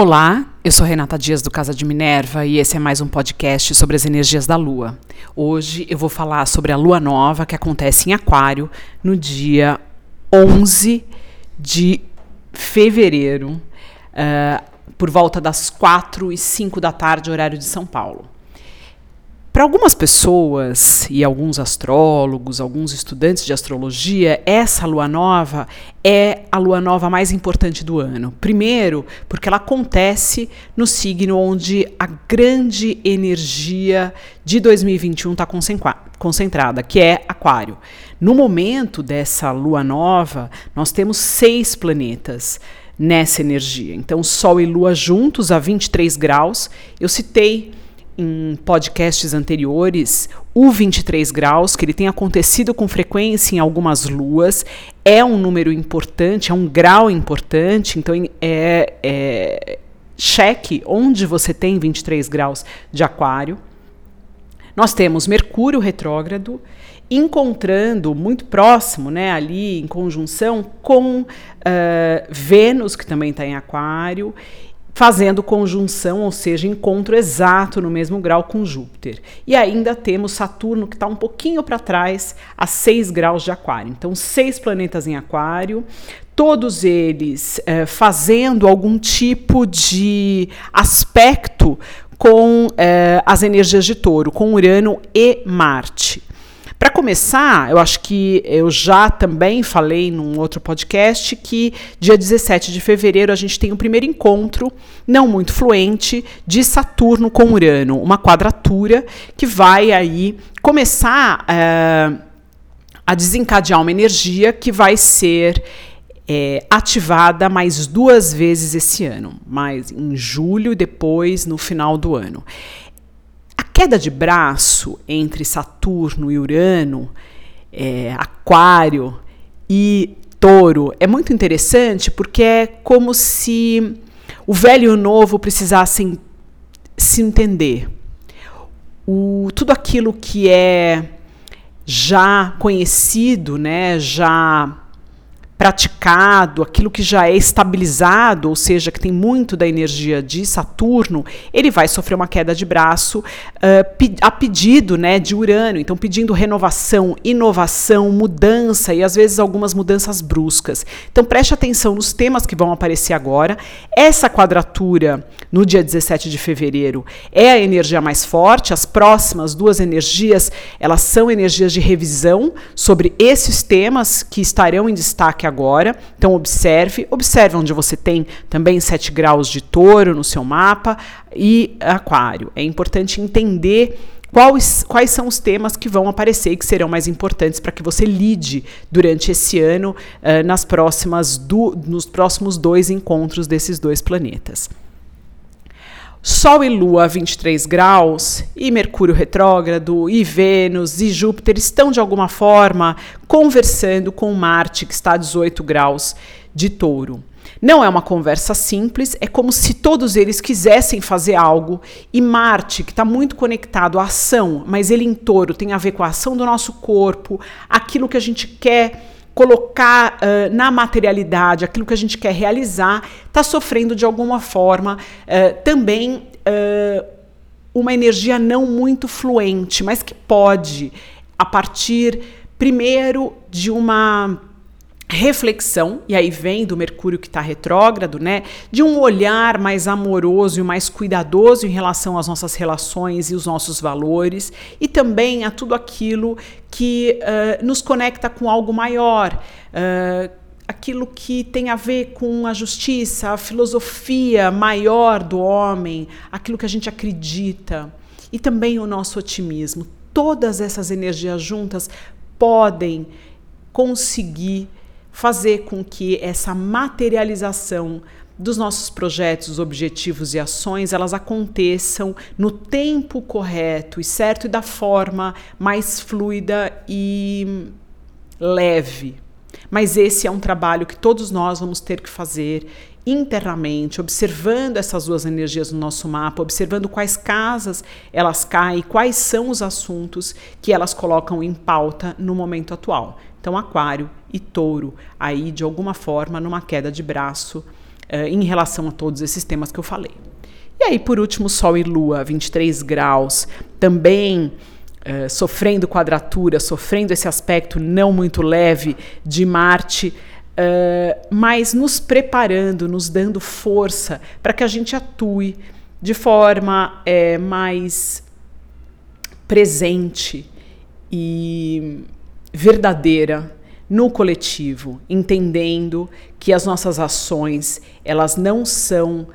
Olá, eu sou Renata Dias do Casa de Minerva e esse é mais um podcast sobre as energias da Lua. Hoje eu vou falar sobre a Lua Nova que acontece em Aquário no dia 11 de fevereiro, uh, por volta das 4 e 5 da tarde, horário de São Paulo. Para algumas pessoas e alguns astrólogos, alguns estudantes de astrologia, essa lua nova é a lua nova mais importante do ano. Primeiro, porque ela acontece no signo onde a grande energia de 2021 está concentrada, que é Aquário. No momento dessa lua nova, nós temos seis planetas nessa energia. Então, Sol e Lua juntos a 23 graus. Eu citei em podcasts anteriores, o 23 graus, que ele tem acontecido com frequência em algumas luas, é um número importante, é um grau importante, então é, é cheque onde você tem 23 graus de aquário. Nós temos Mercúrio retrógrado encontrando muito próximo, né, ali em conjunção com uh, Vênus, que também está em Aquário, fazendo conjunção, ou seja, encontro exato no mesmo grau com Júpiter. E ainda temos Saturno, que está um pouquinho para trás, a 6 graus de Aquário. Então, seis planetas em Aquário, todos eles é, fazendo algum tipo de aspecto com é, as energias de touro, com Urano e Marte. Para começar, eu acho que eu já também falei num outro podcast que dia 17 de fevereiro a gente tem o primeiro encontro, não muito fluente, de Saturno com Urano, uma quadratura que vai aí começar uh, a desencadear uma energia que vai ser é, ativada mais duas vezes esse ano, mais em julho e depois no final do ano queda de braço entre Saturno e Urano, é, Aquário e Touro é muito interessante porque é como se o velho e o novo precisassem se entender. O, tudo aquilo que é já conhecido, né, já praticado, aquilo que já é estabilizado, ou seja, que tem muito da energia de Saturno, ele vai sofrer uma queda de braço uh, a pedido né, de Urano. Então, pedindo renovação, inovação, mudança e às vezes algumas mudanças bruscas. Então, preste atenção nos temas que vão aparecer agora. Essa quadratura no dia 17 de fevereiro é a energia mais forte. As próximas duas energias, elas são energias de revisão sobre esses temas que estarão em destaque agora. Então observe, observe onde você tem também 7 graus de touro no seu mapa e aquário. É importante entender Quais, quais, são os temas que vão aparecer e que serão mais importantes para que você lide durante esse ano uh, nas próximas do, nos próximos dois encontros desses dois planetas. Sol e Lua a 23 graus, e Mercúrio retrógrado, e Vênus e Júpiter estão de alguma forma conversando com Marte, que está a 18 graus de touro. Não é uma conversa simples, é como se todos eles quisessem fazer algo e Marte, que está muito conectado à ação, mas ele em touro tem a ver com a ação do nosso corpo, aquilo que a gente quer colocar uh, na materialidade aquilo que a gente quer realizar, está sofrendo de alguma forma. Uh, também uh, uma energia não muito fluente, mas que pode, a partir, primeiro, de uma reflexão, e aí vem do Mercúrio que está retrógrado, né? De um olhar mais amoroso e mais cuidadoso em relação às nossas relações e os nossos valores, e também a tudo aquilo que uh, nos conecta com algo maior. Uh, aquilo que tem a ver com a justiça, a filosofia maior do homem, aquilo que a gente acredita, e também o nosso otimismo. Todas essas energias juntas podem conseguir fazer com que essa materialização dos nossos projetos, objetivos e ações, elas aconteçam no tempo correto e certo e da forma mais fluida e leve. Mas esse é um trabalho que todos nós vamos ter que fazer internamente, observando essas duas energias no nosso mapa, observando quais casas elas caem, quais são os assuntos que elas colocam em pauta no momento atual. Então, Aquário e Touro, aí de alguma forma numa queda de braço uh, em relação a todos esses temas que eu falei. E aí, por último, Sol e Lua, 23 graus, também uh, sofrendo quadratura, sofrendo esse aspecto não muito leve de Marte, uh, mas nos preparando, nos dando força para que a gente atue de forma é, mais presente e verdadeira no coletivo, entendendo que as nossas ações elas não são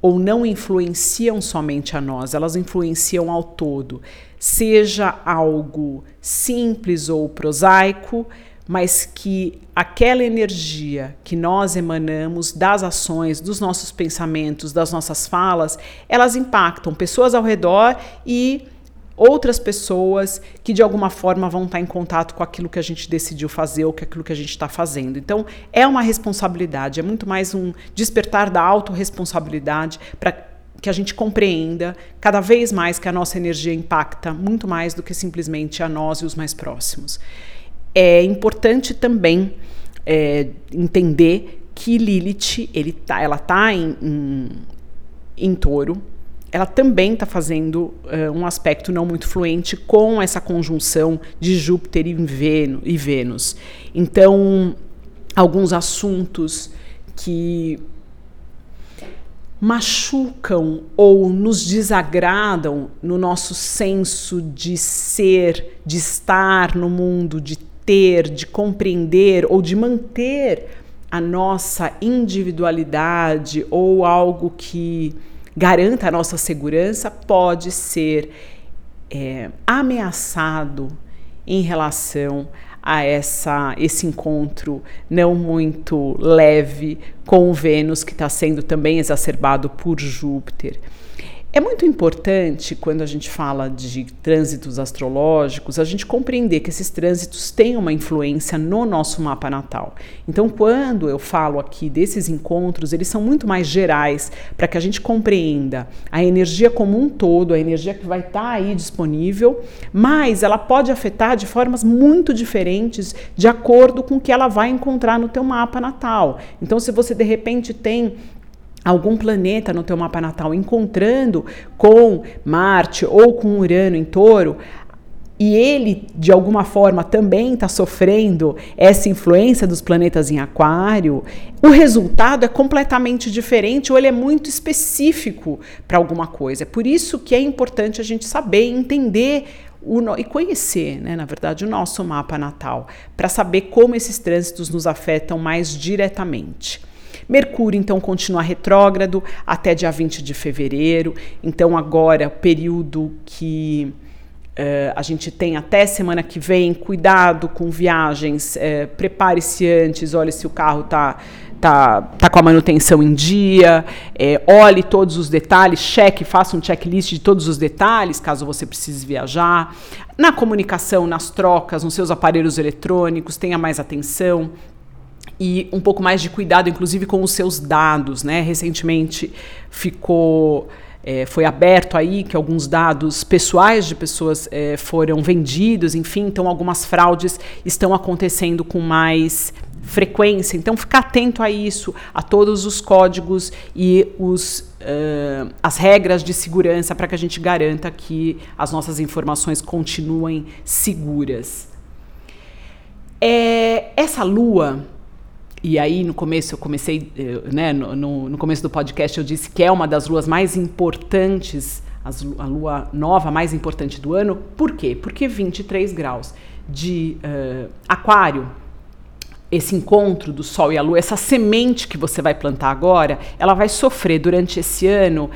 ou não influenciam somente a nós, elas influenciam ao todo, seja algo simples ou prosaico, mas que aquela energia que nós emanamos das ações, dos nossos pensamentos, das nossas falas, elas impactam pessoas ao redor e outras pessoas que de alguma forma vão estar em contato com aquilo que a gente decidiu fazer ou com aquilo que a gente está fazendo. Então, é uma responsabilidade, é muito mais um despertar da autorresponsabilidade para que a gente compreenda cada vez mais que a nossa energia impacta muito mais do que simplesmente a nós e os mais próximos. É importante também é, entender que Lilith, ele tá, ela está em, em, em touro, ela também está fazendo uh, um aspecto não muito fluente com essa conjunção de Júpiter e Vênus. Então, alguns assuntos que machucam ou nos desagradam no nosso senso de ser, de estar no mundo, de ter, de compreender ou de manter a nossa individualidade ou algo que garanta a nossa segurança pode ser é, ameaçado em relação a essa, esse encontro não muito leve com Vênus, que está sendo também exacerbado por Júpiter. É muito importante, quando a gente fala de trânsitos astrológicos, a gente compreender que esses trânsitos têm uma influência no nosso mapa natal. Então, quando eu falo aqui desses encontros, eles são muito mais gerais para que a gente compreenda a energia como um todo, a energia que vai estar tá aí disponível, mas ela pode afetar de formas muito diferentes de acordo com o que ela vai encontrar no teu mapa natal. Então, se você de repente tem algum planeta no teu mapa natal encontrando com Marte ou com Urano em Touro, e ele de alguma forma também está sofrendo essa influência dos planetas em Aquário, o resultado é completamente diferente ou ele é muito específico para alguma coisa. É por isso que é importante a gente saber entender o, e conhecer, né, na verdade, o nosso mapa natal, para saber como esses trânsitos nos afetam mais diretamente. Mercúrio, então, continua retrógrado até dia 20 de fevereiro. Então, agora, período que uh, a gente tem até semana que vem. Cuidado com viagens, uh, prepare-se antes, olhe se o carro está tá, tá com a manutenção em dia, é, olhe todos os detalhes, cheque, faça um checklist de todos os detalhes, caso você precise viajar. Na comunicação, nas trocas, nos seus aparelhos eletrônicos, tenha mais atenção e um pouco mais de cuidado, inclusive com os seus dados, né? Recentemente ficou é, foi aberto aí que alguns dados pessoais de pessoas é, foram vendidos, enfim, então algumas fraudes estão acontecendo com mais frequência. Então, ficar atento a isso, a todos os códigos e os, uh, as regras de segurança para que a gente garanta que as nossas informações continuem seguras. É, essa lua e aí, no começo, eu comecei, eh, né, no, no, começo do podcast, eu disse que é uma das luas mais importantes, a lua nova mais importante do ano. Por quê? Porque 23 graus de uh, Aquário, esse encontro do Sol e a Lua, essa semente que você vai plantar agora, ela vai sofrer durante esse ano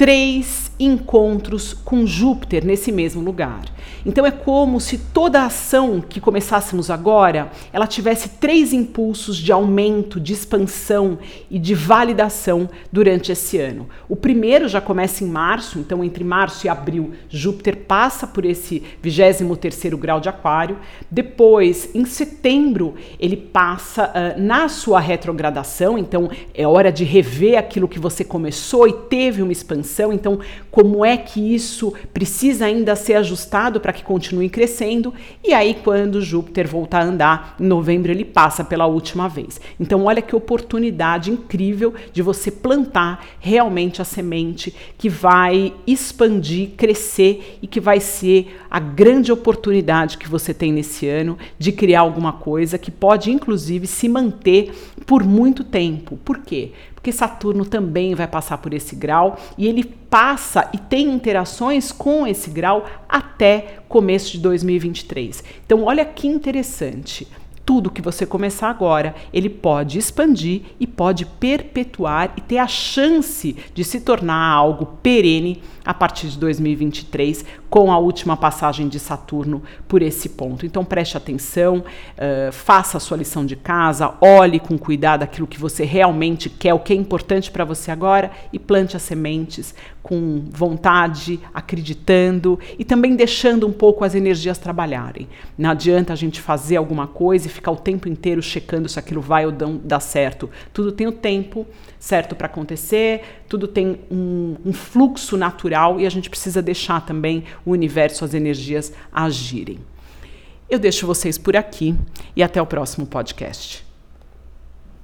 três encontros com Júpiter nesse mesmo lugar. Então é como se toda a ação que começássemos agora, ela tivesse três impulsos de aumento, de expansão e de validação durante esse ano. O primeiro já começa em março, então entre março e abril, Júpiter passa por esse 23º grau de aquário. Depois, em setembro, ele passa uh, na sua retrogradação, então é hora de rever aquilo que você começou e teve uma expansão expansão. Então, como é que isso precisa ainda ser ajustado para que continue crescendo? E aí, quando Júpiter voltar a andar, em novembro ele passa pela última vez. Então, olha que oportunidade incrível de você plantar realmente a semente que vai expandir, crescer e que vai ser a grande oportunidade que você tem nesse ano de criar alguma coisa que pode, inclusive, se manter por muito tempo. Por quê? Porque Saturno também vai passar por esse grau e ele passa e tem interações com esse grau até começo de 2023. Então, olha que interessante tudo que você começar agora, ele pode expandir e pode perpetuar e ter a chance de se tornar algo perene a partir de 2023, com a última passagem de Saturno por esse ponto. Então preste atenção, uh, faça a sua lição de casa, olhe com cuidado aquilo que você realmente quer, o que é importante para você agora e plante as sementes com vontade, acreditando e também deixando um pouco as energias trabalharem. Não adianta a gente fazer alguma coisa e ficar o tempo inteiro checando se aquilo vai ou não dar certo. Tudo tem o tempo certo para acontecer, tudo tem um, um fluxo natural e a gente precisa deixar também o universo, as energias agirem. Eu deixo vocês por aqui e até o próximo podcast.